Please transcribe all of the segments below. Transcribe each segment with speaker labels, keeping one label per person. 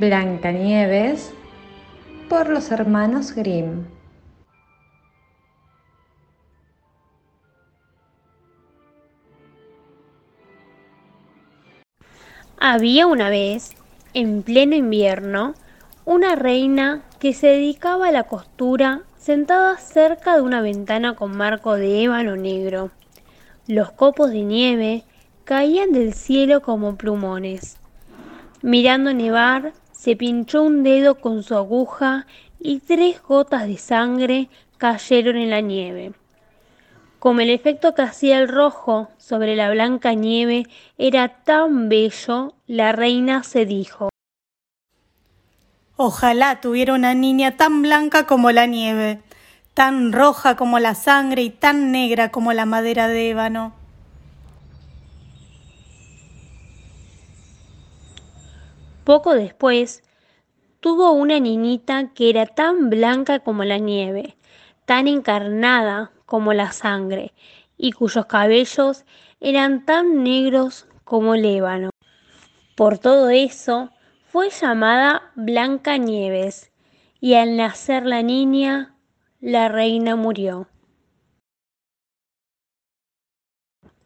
Speaker 1: Blancanieves por los hermanos Grimm.
Speaker 2: Había una vez, en pleno invierno, una reina que se dedicaba a la costura sentada cerca de una ventana con marco de ébano negro. Los copos de nieve caían del cielo como plumones. Mirando nevar, se pinchó un dedo con su aguja y tres gotas de sangre cayeron en la nieve. Como el efecto que hacía el rojo sobre la blanca nieve era tan bello, la reina se dijo
Speaker 3: Ojalá tuviera una niña tan blanca como la nieve, tan roja como la sangre y tan negra como la madera de ébano.
Speaker 2: Poco después, tuvo una niñita que era tan blanca como la nieve, tan encarnada como la sangre, y cuyos cabellos eran tan negros como el ébano. Por todo eso, fue llamada Blanca Nieves, y al nacer la niña, la reina murió.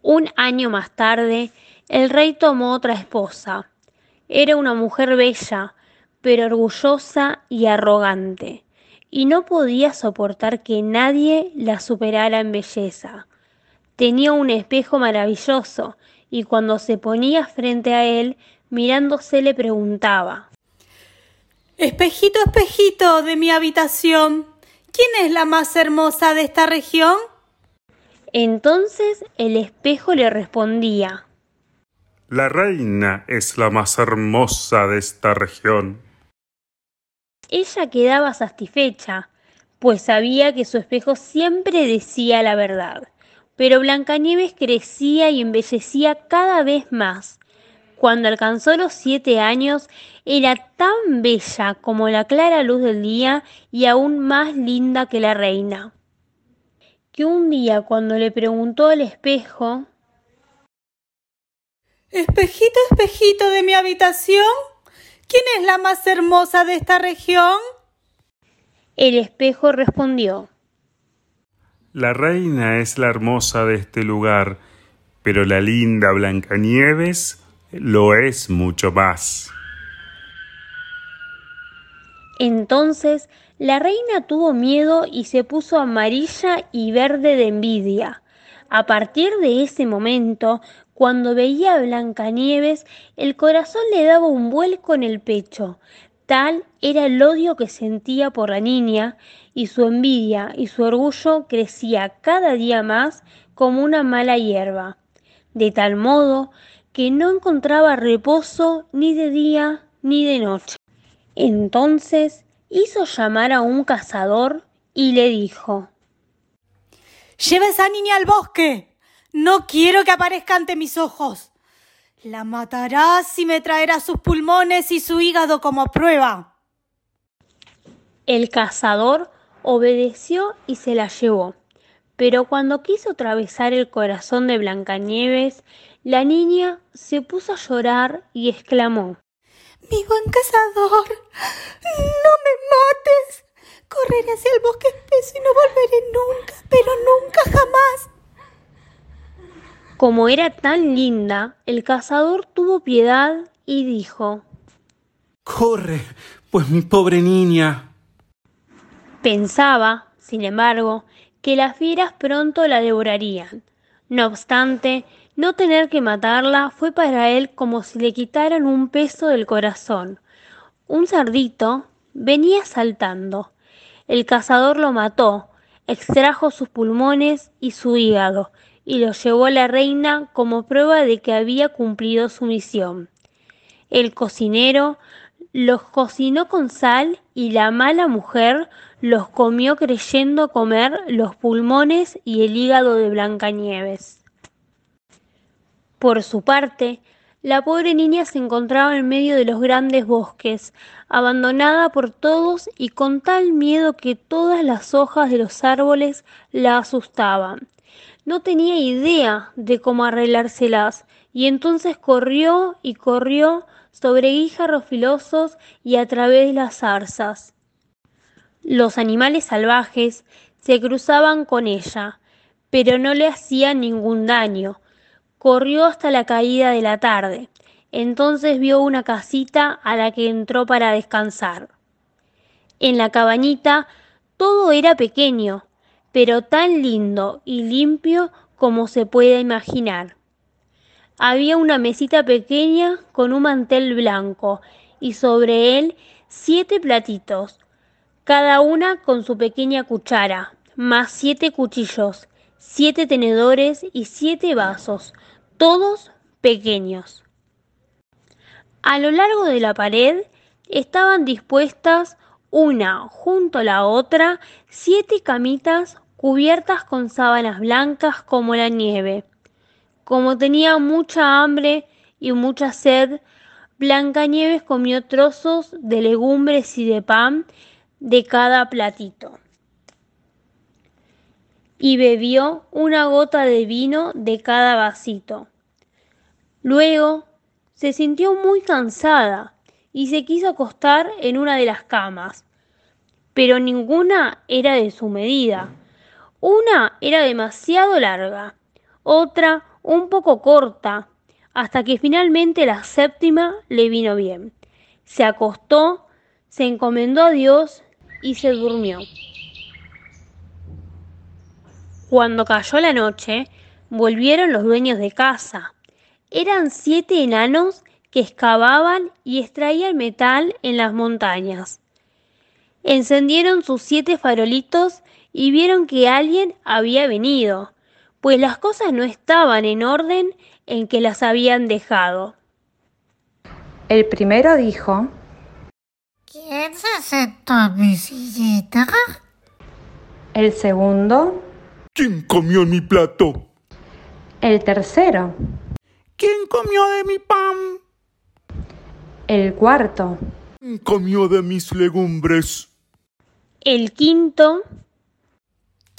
Speaker 2: Un año más tarde, el rey tomó otra esposa, era una mujer bella, pero orgullosa y arrogante, y no podía soportar que nadie la superara en belleza. Tenía un espejo maravilloso, y cuando se ponía frente a él, mirándose le preguntaba
Speaker 3: Espejito, espejito de mi habitación, ¿quién es la más hermosa de esta región?
Speaker 2: Entonces el espejo le respondía
Speaker 4: la reina es la más hermosa de esta región.
Speaker 2: Ella quedaba satisfecha, pues sabía que su espejo siempre decía la verdad. Pero Blancanieves crecía y embellecía cada vez más. Cuando alcanzó los siete años, era tan bella como la clara luz del día y aún más linda que la reina. Que un día cuando le preguntó al espejo
Speaker 3: Espejito, espejito de mi habitación, ¿quién es la más hermosa de esta región?
Speaker 2: El espejo respondió.
Speaker 4: La reina es la hermosa de este lugar, pero la linda Blancanieves lo es mucho más.
Speaker 2: Entonces la reina tuvo miedo y se puso amarilla y verde de envidia. A partir de ese momento cuando veía a Blancanieves, el corazón le daba un vuelco en el pecho. Tal era el odio que sentía por la niña, y su envidia y su orgullo crecía cada día más como una mala hierba, de tal modo que no encontraba reposo ni de día ni de noche. Entonces hizo llamar a un cazador y le dijo
Speaker 3: Lleva esa niña al bosque. No quiero que aparezca ante mis ojos. La matarás y me traerá sus pulmones y su hígado como prueba.
Speaker 2: El cazador obedeció y se la llevó. Pero cuando quiso atravesar el corazón de Blancanieves, la niña se puso a llorar y exclamó
Speaker 3: Mi buen cazador, no me mates. Correré hacia el bosque espeso y no volveré nunca, pero nunca jamás.
Speaker 2: Como era tan linda, el cazador tuvo piedad y dijo
Speaker 5: Corre, pues mi pobre niña.
Speaker 2: Pensaba, sin embargo, que las fieras pronto la devorarían. No obstante, no tener que matarla fue para él como si le quitaran un peso del corazón. Un cerdito venía saltando. El cazador lo mató, extrajo sus pulmones y su hígado, y lo llevó a la reina como prueba de que había cumplido su misión. El cocinero los cocinó con sal y la mala mujer los comió creyendo comer los pulmones y el hígado de Blancanieves. Por su parte, la pobre niña se encontraba en medio de los grandes bosques, abandonada por todos y con tal miedo que todas las hojas de los árboles la asustaban no tenía idea de cómo arreglárselas y entonces corrió y corrió sobre guijarros filosos y a través de las zarzas. Los animales salvajes se cruzaban con ella, pero no le hacían ningún daño. Corrió hasta la caída de la tarde. Entonces vio una casita a la que entró para descansar. En la cabañita todo era pequeño, pero tan lindo y limpio como se puede imaginar. Había una mesita pequeña con un mantel blanco y sobre él siete platitos, cada una con su pequeña cuchara, más siete cuchillos, siete tenedores y siete vasos, todos pequeños. A lo largo de la pared estaban dispuestas una junto a la otra siete camitas cubiertas con sábanas blancas como la nieve. Como tenía mucha hambre y mucha sed, Blancanieves comió trozos de legumbres y de pan de cada platito y bebió una gota de vino de cada vasito. Luego se sintió muy cansada y se quiso acostar en una de las camas, pero ninguna era de su medida. Una era demasiado larga, otra un poco corta, hasta que finalmente la séptima le vino bien. Se acostó, se encomendó a Dios y se durmió. Cuando cayó la noche, volvieron los dueños de casa. Eran siete enanos que excavaban y extraían metal en las montañas. Encendieron sus siete farolitos y vieron que alguien había venido, pues las cosas no estaban en orden en que las habían dejado.
Speaker 1: El primero dijo,
Speaker 6: ¿Quién se sentó en mi sillita?
Speaker 1: el segundo,
Speaker 5: ¿Quién comió en mi plato?
Speaker 1: el tercero,
Speaker 5: ¿Quién comió de mi pan?
Speaker 1: el cuarto,
Speaker 5: ¿Quién comió de mis legumbres?
Speaker 2: El quinto,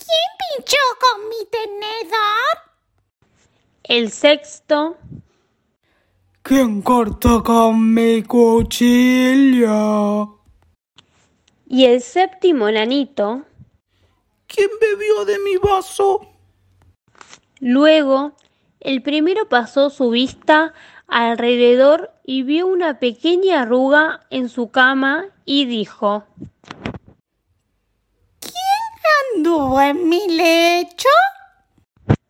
Speaker 6: ¿Pinchó con mi tenedor?
Speaker 2: el sexto,
Speaker 3: ¿Quién cortó con mi cuchillo?
Speaker 2: y el séptimo enanito.
Speaker 5: ¿Quién bebió de mi vaso?
Speaker 2: Luego, el primero pasó su vista alrededor y vio una pequeña arruga en su cama y dijo,
Speaker 6: ¿Anduvo en mi lecho?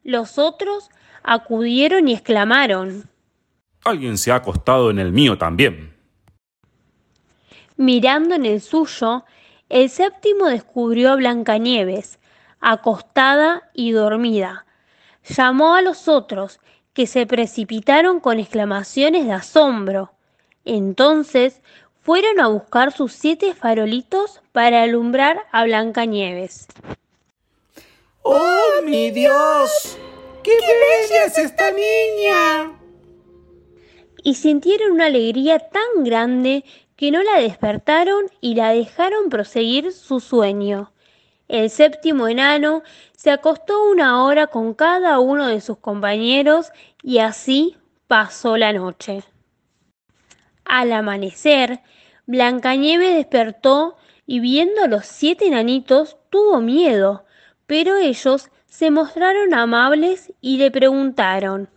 Speaker 2: los otros acudieron y exclamaron,
Speaker 5: Alguien se ha acostado en el mío también.
Speaker 2: mirando en el suyo, el séptimo descubrió a Blancanieves, acostada y dormida. Llamó a los otros, que se precipitaron con exclamaciones de asombro. Entonces fueron a buscar sus siete farolitos para alumbrar a Blancanieves.
Speaker 5: ¡Oh, mi Dios! ¡Qué, bella es esta niña!
Speaker 2: y sintieron una alegría tan grande que no la despertaron y la dejaron proseguir su sueño. El séptimo enano se acostó una hora con cada uno de sus compañeros y así pasó la noche. Al amanecer, Blancanieves despertó y viendo a los siete enanitos tuvo miedo, pero ellos se mostraron amables y le preguntaron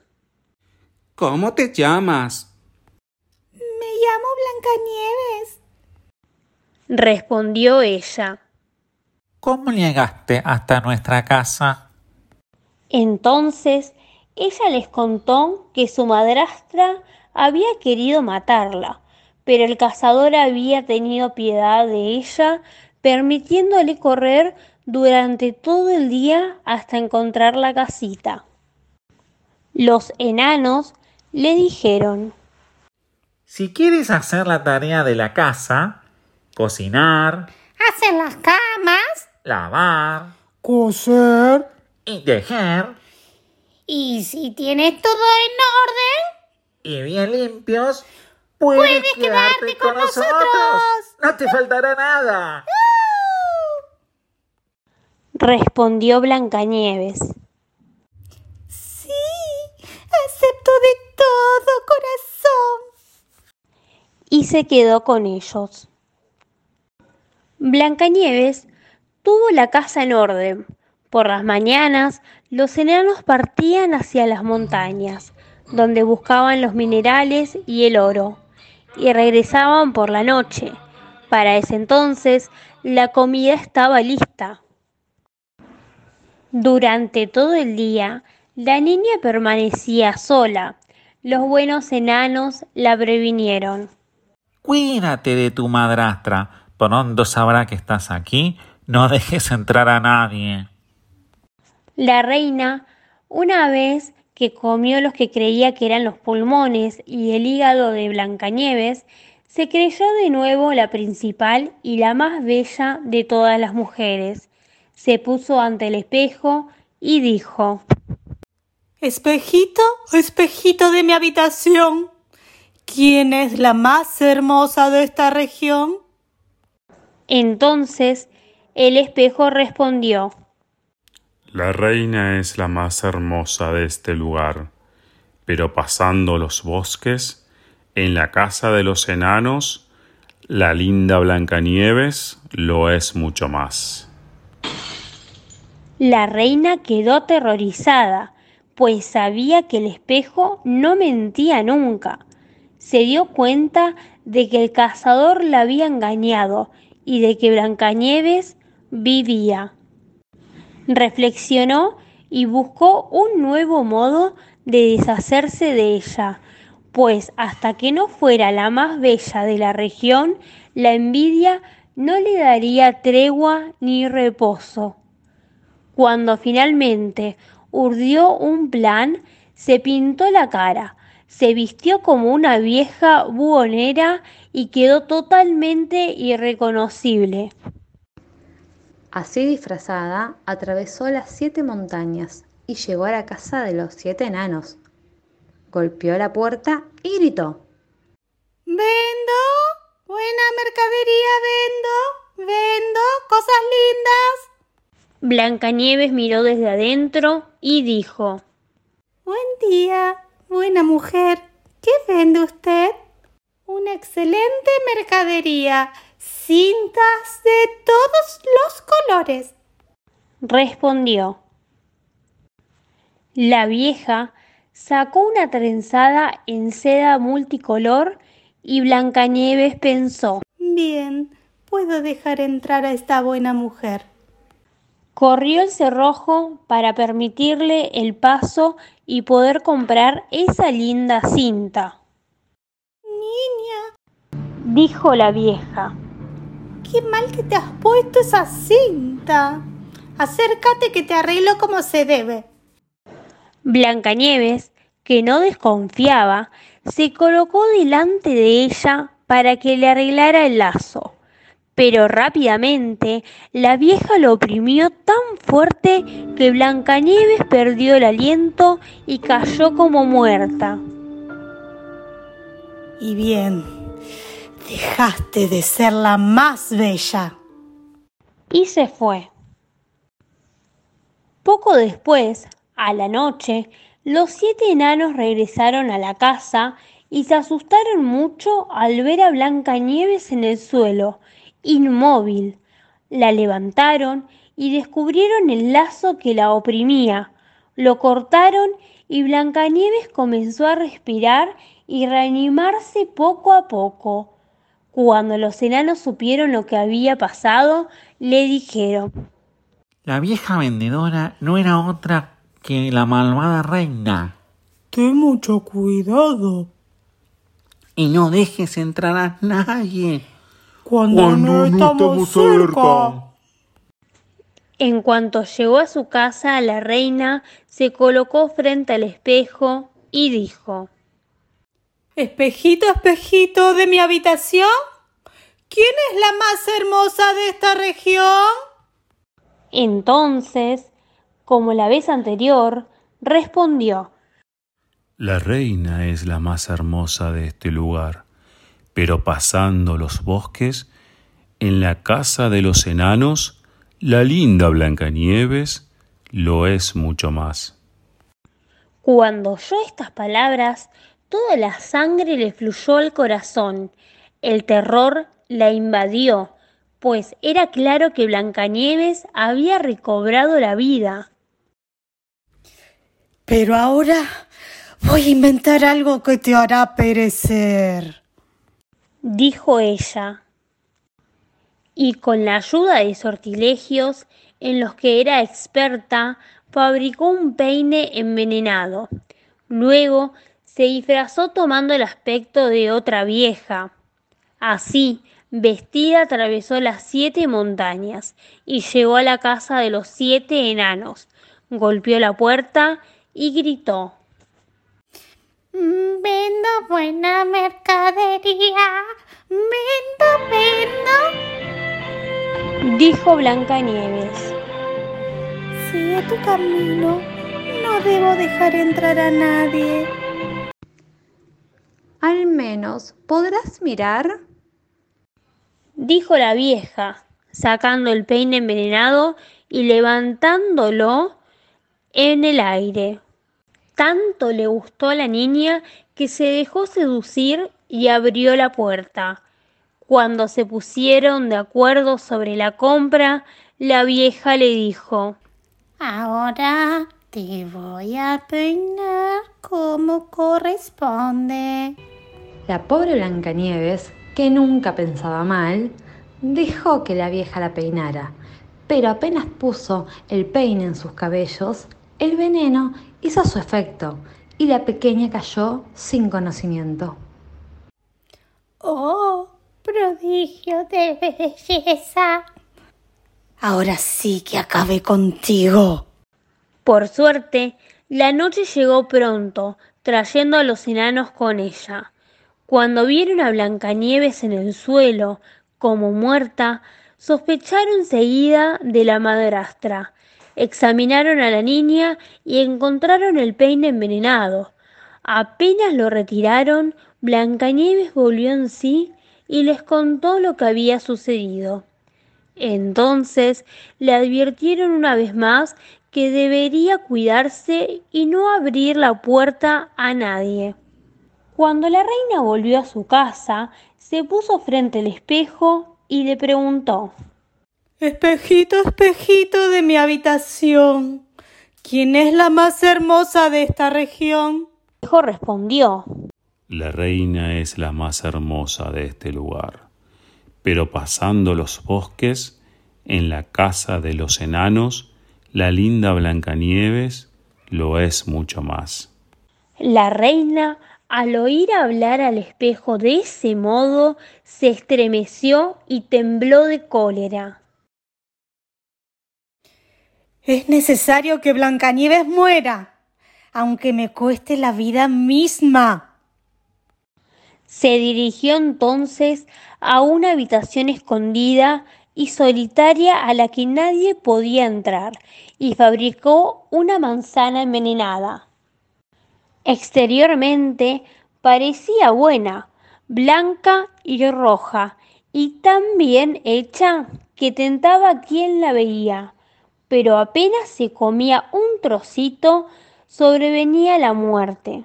Speaker 5: ¿Cómo te llamas?
Speaker 6: Me llamo Blancanieves.
Speaker 2: Respondió ella.
Speaker 7: ¿Cómo llegaste hasta nuestra casa?
Speaker 2: Entonces ella les contó que su madrastra había querido matarla, pero el cazador había tenido piedad de ella, permitiéndole correr durante todo el día hasta encontrar la casita. Los enanos le dijeron,
Speaker 7: Si quieres hacer la tarea de la casa, cocinar,
Speaker 6: Hacer las camas.
Speaker 7: lavar
Speaker 3: Coser.
Speaker 7: y tejer,
Speaker 6: Y si tienes todo en orden,
Speaker 7: y bien limpios, puedes, quedarte, con, nosotros. No te faltará nada.
Speaker 2: Respondió Blancanieves.
Speaker 6: sí, acepto de todo corazón.
Speaker 2: se quedó con ellos. Blancanieves tuvo la casa en orden. Por las mañanas, los enanos partían hacia las montañas, donde buscaban los minerales y el oro, y regresaban por la noche. Para ese entonces, la comida estaba lista. Durante todo el día, la niña permanecía sola. Los buenos enanos la previnieron.
Speaker 7: Cuídate de tu madrastra. Pronto sabrá que estás aquí. No dejes entrar a nadie.
Speaker 2: La reina, una vez que comió los que creía que eran los pulmones y el hígado de Blancanieves, se creyó de nuevo la principal y la más bella de todas las mujeres. Se puso ante el espejo y dijo
Speaker 3: Espejito, espejito de mi habitación, ¿quién es la más hermosa de esta región?
Speaker 2: Entonces el espejo respondió
Speaker 4: La reina es la más hermosa de este lugar, pero pasando los bosques, en la casa de los enanos, la linda Blancanieves lo es mucho más.
Speaker 2: La reina quedó aterrorizada, pues sabía que el espejo no mentía nunca. Se dio cuenta de que el cazador la había engañado y de que Blancanieves vivía. Reflexionó y buscó un nuevo modo de deshacerse de ella, pues hasta que no fuera la más bella de la región, la envidia no le daría tregua ni reposo. Cuando finalmente urdió un plan, se pintó la cara, se vistió como una vieja buhonera y quedó totalmente irreconocible.
Speaker 1: Así disfrazada, atravesó las siete montañas y llegó a la casa de los siete enanos. Golpeó la puerta y gritó.
Speaker 3: Vendo, buena mercadería vendo, vendo cosas lindas.
Speaker 2: Blancanieves miró desde adentro y dijo
Speaker 3: Buen día, buena mujer. ¿Qué vende usted? Una excelente mercadería, cintas de todos los colores.
Speaker 2: Respondió. La vieja sacó una trenzada en seda multicolor y Blancanieves pensó.
Speaker 3: Bien, puedo dejar entrar a esta buena mujer.
Speaker 2: Corrió el cerrojo para permitirle el paso y poder comprar esa linda cinta.
Speaker 3: Niña,
Speaker 2: dijo la vieja.
Speaker 3: Qué mal que te has puesto esa cinta. Acércate que te arreglo como se debe.
Speaker 2: Blancanieves, que no desconfiaba, se colocó delante de ella para que le arreglara el lazo pero rápidamente la vieja lo oprimió tan fuerte que Blancanieves perdió el aliento y cayó como muerta.
Speaker 3: Y bien, dejaste de ser la más bella.
Speaker 2: Y se fue. Poco después, a la noche, los siete enanos regresaron a la casa y se asustaron mucho al ver a Blancanieves en el suelo inmóvil. La levantaron y descubrieron el lazo que la oprimía. Lo cortaron y Blancanieves comenzó a respirar y reanimarse poco a poco. Cuando los enanos supieron lo que había pasado, le dijeron
Speaker 7: La vieja vendedora no era otra que la malvada reina.
Speaker 3: Ten mucho cuidado.
Speaker 7: Y no dejes entrar a nadie
Speaker 3: cuando, no, estamos, cerca.
Speaker 2: En cuanto llegó a su casa, la reina se colocó frente al espejo y dijo
Speaker 3: Espejito, espejito de mi habitación, ¿quién es la más hermosa de esta región?
Speaker 2: Entonces, como la vez anterior, respondió
Speaker 4: La reina es la más hermosa de este lugar pero pasando los bosques, en la casa de los enanos, la linda Blancanieves lo es mucho más.
Speaker 2: Cuando oyó estas palabras, toda la sangre le fluyó al corazón. El terror la invadió, pues era claro que Blancanieves había recobrado la vida.
Speaker 3: Pero ahora voy a inventar algo que te hará perecer,
Speaker 2: dijo ella. Y con la ayuda de sortilegios en los que era experta, fabricó un peine envenenado. Luego se disfrazó tomando el aspecto de otra vieja. Así, vestida atravesó las siete montañas y llegó a la casa de los siete enanos. Golpeó la puerta y gritó.
Speaker 6: Vendo buena mercadería. Vendo, vendo.
Speaker 2: Dijo Blancanieves.
Speaker 3: Sigue tu camino. No debo dejar entrar a nadie.
Speaker 1: Al menos podrás mirar.
Speaker 2: Dijo la vieja, sacando el peine envenenado y levantándolo en el aire. Tanto le gustó a la niña que se dejó seducir y abrió la puerta. Cuando se pusieron de acuerdo sobre la compra, la vieja le dijo
Speaker 6: Ahora te voy a peinar como corresponde.
Speaker 1: La pobre Blancanieves, que nunca pensaba mal, dejó que la vieja la peinara, pero apenas puso el peine en sus cabellos, el veneno hizo su efecto y la pequeña cayó sin conocimiento.
Speaker 6: ¡Oh, prodigio de belleza!
Speaker 3: Ahora sí que acabé contigo.
Speaker 2: Por suerte, la noche llegó pronto, trayendo a los enanos con ella. Cuando vieron a Blancanieves en el suelo, como muerta, sospecharon seguida de la madrastra. Examinaron a la niña y encontraron el peine envenenado. Apenas lo retiraron, Blancanieves volvió en sí y les contó lo que había sucedido. Entonces le advirtieron una vez más que debería cuidarse y no abrir la puerta a nadie. Cuando la reina volvió a su casa, se puso frente al espejo y le preguntó
Speaker 3: Espejito, espejito de mi habitación, ¿quién es la más hermosa de esta región?
Speaker 2: El espejo respondió
Speaker 4: La reina es la más hermosa de este lugar, pero pasando los bosques, en la casa de los enanos, la linda Blancanieves lo es mucho más.
Speaker 2: La reina, al oír hablar al espejo de ese modo, se estremeció y tembló de cólera.
Speaker 3: Es necesario que Blancanieves muera, aunque me cueste la vida misma.
Speaker 2: Se dirigió entonces a una habitación escondida y solitaria a la que nadie podía entrar y fabricó una manzana envenenada. Exteriormente parecía buena, blanca y roja, y tan bien hecha que tentaba a quien la veía pero apenas se comía un trocito, sobrevenía la muerte.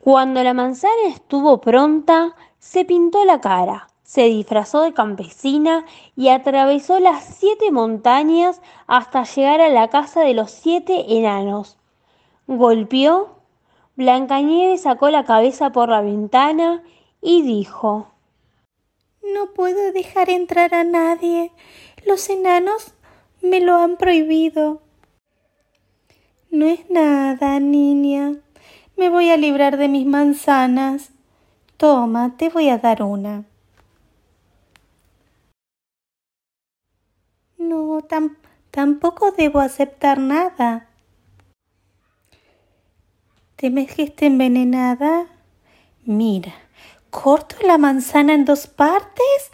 Speaker 2: Cuando la manzana estuvo pronta, se pintó la cara, se disfrazó de campesina y atravesó las siete montañas hasta llegar a la casa de los siete enanos. Golpeó, Blancanieves sacó la cabeza por la ventana y dijo
Speaker 3: No puedo dejar entrar a nadie. Los enanos me lo han prohibido. No es nada, niña. Me voy a librar de mis manzanas. Toma, te voy a dar una. No, tampoco debo aceptar nada. ¿Temes que esté envenenada? Mira, corto la manzana en dos partes.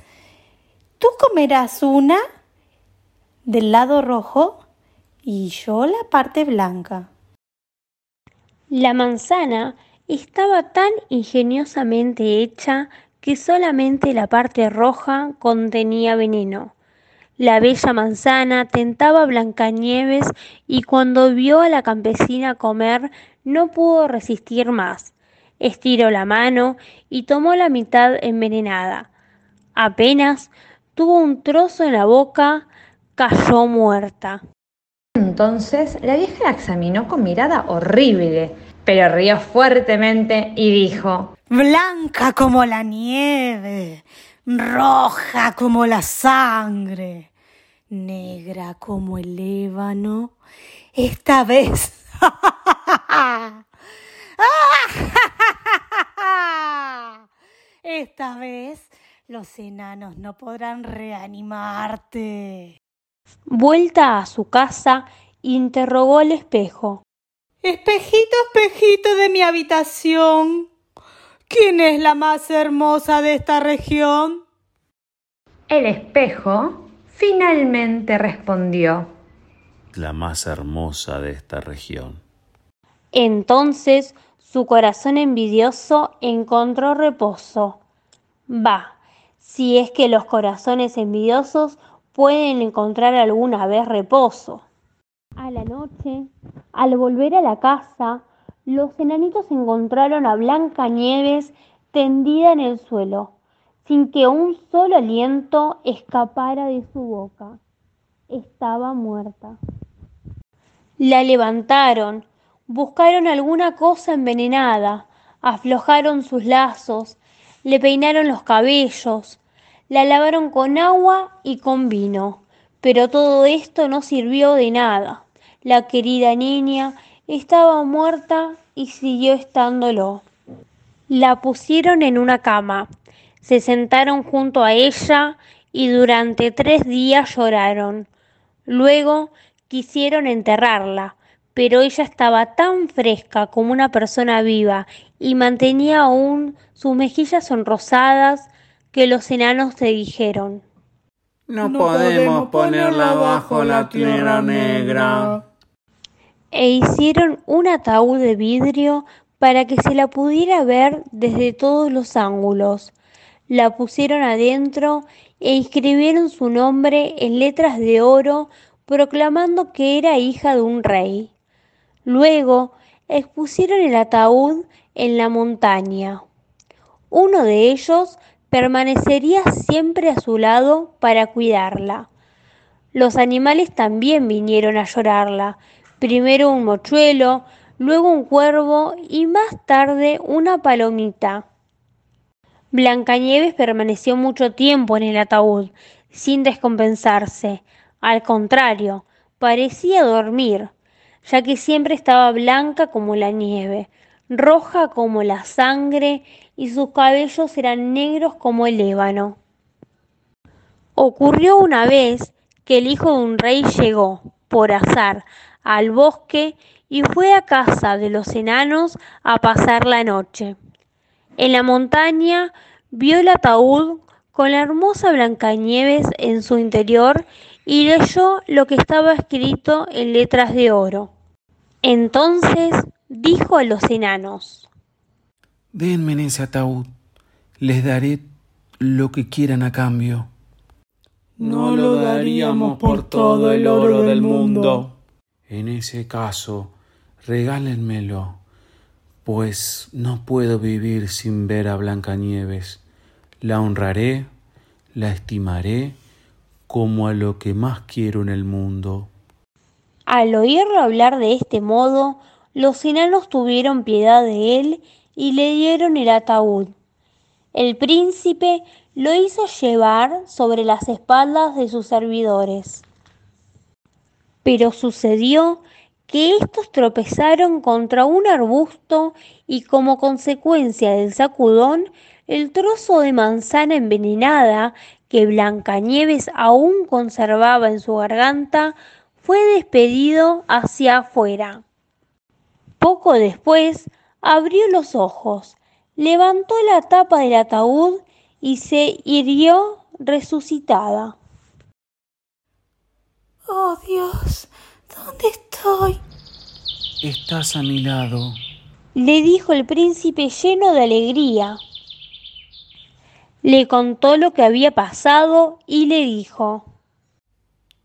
Speaker 3: Tú comerás una del lado rojo y yo la parte blanca.
Speaker 2: La manzana estaba tan ingeniosamente hecha que solamente la parte roja contenía veneno. La bella manzana tentaba a Blancanieves y cuando vio a la campesina comer no pudo resistir más. Estiró la mano y tomó la mitad envenenada. Apenas tuvo un trozo en la boca, cayó muerta.
Speaker 1: Entonces la vieja la examinó con mirada horrible, pero rió fuertemente y dijo,
Speaker 3: Blanca como la nieve, roja como la sangre, negra como el ébano, esta vez. Esta vez los enanos no podrán reanimarte.
Speaker 2: Vuelta a su casa, interrogó al espejo.
Speaker 3: Espejito, espejito de mi habitación, ¿quién es la más hermosa de esta región?
Speaker 1: El espejo finalmente respondió,
Speaker 4: La más hermosa de esta región.
Speaker 2: Entonces su corazón envidioso encontró reposo. Va, si es que los corazones envidiosos pueden encontrar alguna vez reposo. A la noche, al volver a la casa, los enanitos encontraron a Blanca Nieves tendida en el suelo, sin que un solo aliento escapara de su boca. Estaba muerta. La levantaron, buscaron alguna cosa envenenada, aflojaron sus lazos, le peinaron los cabellos, la lavaron con agua y con vino, pero todo esto no sirvió de nada. La querida niña estaba muerta y siguió estándolo. La pusieron en una cama, se sentaron junto a ella y durante tres días lloraron. Luego quisieron enterrarla, pero ella estaba tan fresca como una persona viva y mantenía aún sus mejillas sonrosadas que los enanos se dijeron
Speaker 5: No, podemos ponerla bajo la tierra negra.
Speaker 2: e hicieron un ataúd de vidrio para que se la pudiera ver desde todos los ángulos. La pusieron adentro e inscribieron su nombre en letras de oro proclamando que era hija de un rey. Luego expusieron el ataúd en la montaña. Uno de ellos permanecería siempre a su lado para cuidarla. Los animales también vinieron a llorarla, primero un mochuelo, luego un cuervo y más tarde una palomita. Blancanieves permaneció mucho tiempo en el ataúd, sin descompensarse. Al contrario, parecía dormir, ya que siempre estaba blanca como la nieve, roja como la sangre y sus cabellos eran negros como el ébano. Ocurrió una vez que el hijo de un rey llegó, por azar, al bosque y fue a casa de los enanos a pasar la noche. En la montaña vio el ataúd con la hermosa Blancanieves en su interior y leyó lo que estaba escrito en letras de oro. Entonces dijo a los enanos,
Speaker 5: Denme en ese ataúd, les daré lo que quieran a cambio. No lo daríamos por todo el oro del mundo. En ese caso, regálenmelo, pues no puedo vivir sin ver a Blancanieves. La honraré, la estimaré como a lo que más quiero en el mundo.
Speaker 2: Al oírlo hablar de este modo, los enanos tuvieron piedad de él y le dieron el ataúd. El príncipe lo hizo llevar sobre las espaldas de sus servidores. Pero sucedió que estos tropezaron contra un arbusto y como consecuencia del sacudón, el trozo de manzana envenenada que Blancanieves aún conservaba en su garganta fue despedido hacia afuera. Poco después abrió los ojos, levantó la tapa del ataúd y se irguió resucitada.
Speaker 3: Oh Dios, ¿dónde estoy?
Speaker 5: Estás a mi lado.
Speaker 2: Le dijo el príncipe lleno de alegría. Le contó lo que había pasado y le dijo,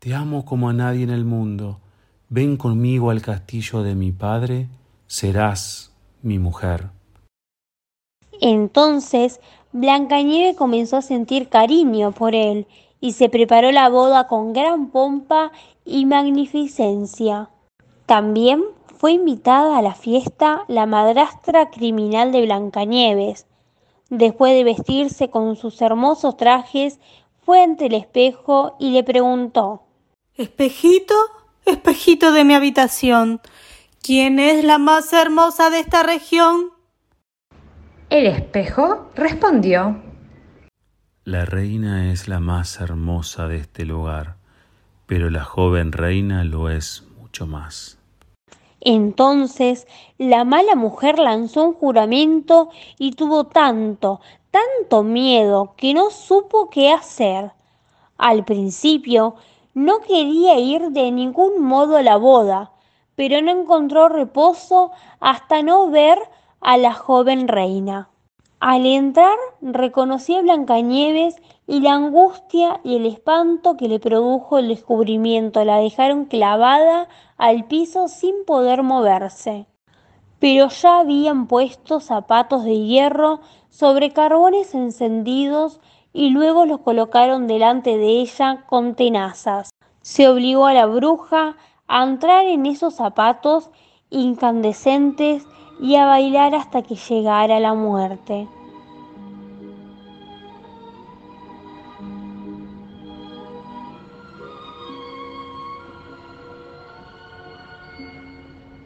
Speaker 5: Te amo como a nadie en el mundo. Ven conmigo al castillo de mi padre, serás mi mujer.
Speaker 2: Entonces Blancanieves comenzó a sentir cariño por él y se preparó la boda con gran pompa y magnificencia. También fue invitada a la fiesta la madrastra criminal de Blancanieves. Después de vestirse con sus hermosos trajes, fue ante el espejo y le preguntó
Speaker 3: Espejito, espejito de mi habitación, ¿quién es la más hermosa de esta región?
Speaker 1: El espejo respondió
Speaker 4: La reina es la más hermosa de este lugar, pero la joven reina lo es mucho más.
Speaker 2: Entonces la mala mujer lanzó un juramento y tuvo tanto, tanto miedo que no supo qué hacer. Al principio no quería ir de ningún modo a la boda, pero no encontró reposo hasta no ver a la joven reina. Al entrar reconocí a Blancanieves y la angustia y el espanto que le produjo el descubrimiento la dejaron clavada al piso sin poder moverse. Pero ya habían puesto zapatos de hierro sobre carbones encendidos y luego los colocaron delante de ella con tenazas. Se obligó a la bruja a entrar en esos zapatos incandescentes y a bailar hasta que llegara la muerte.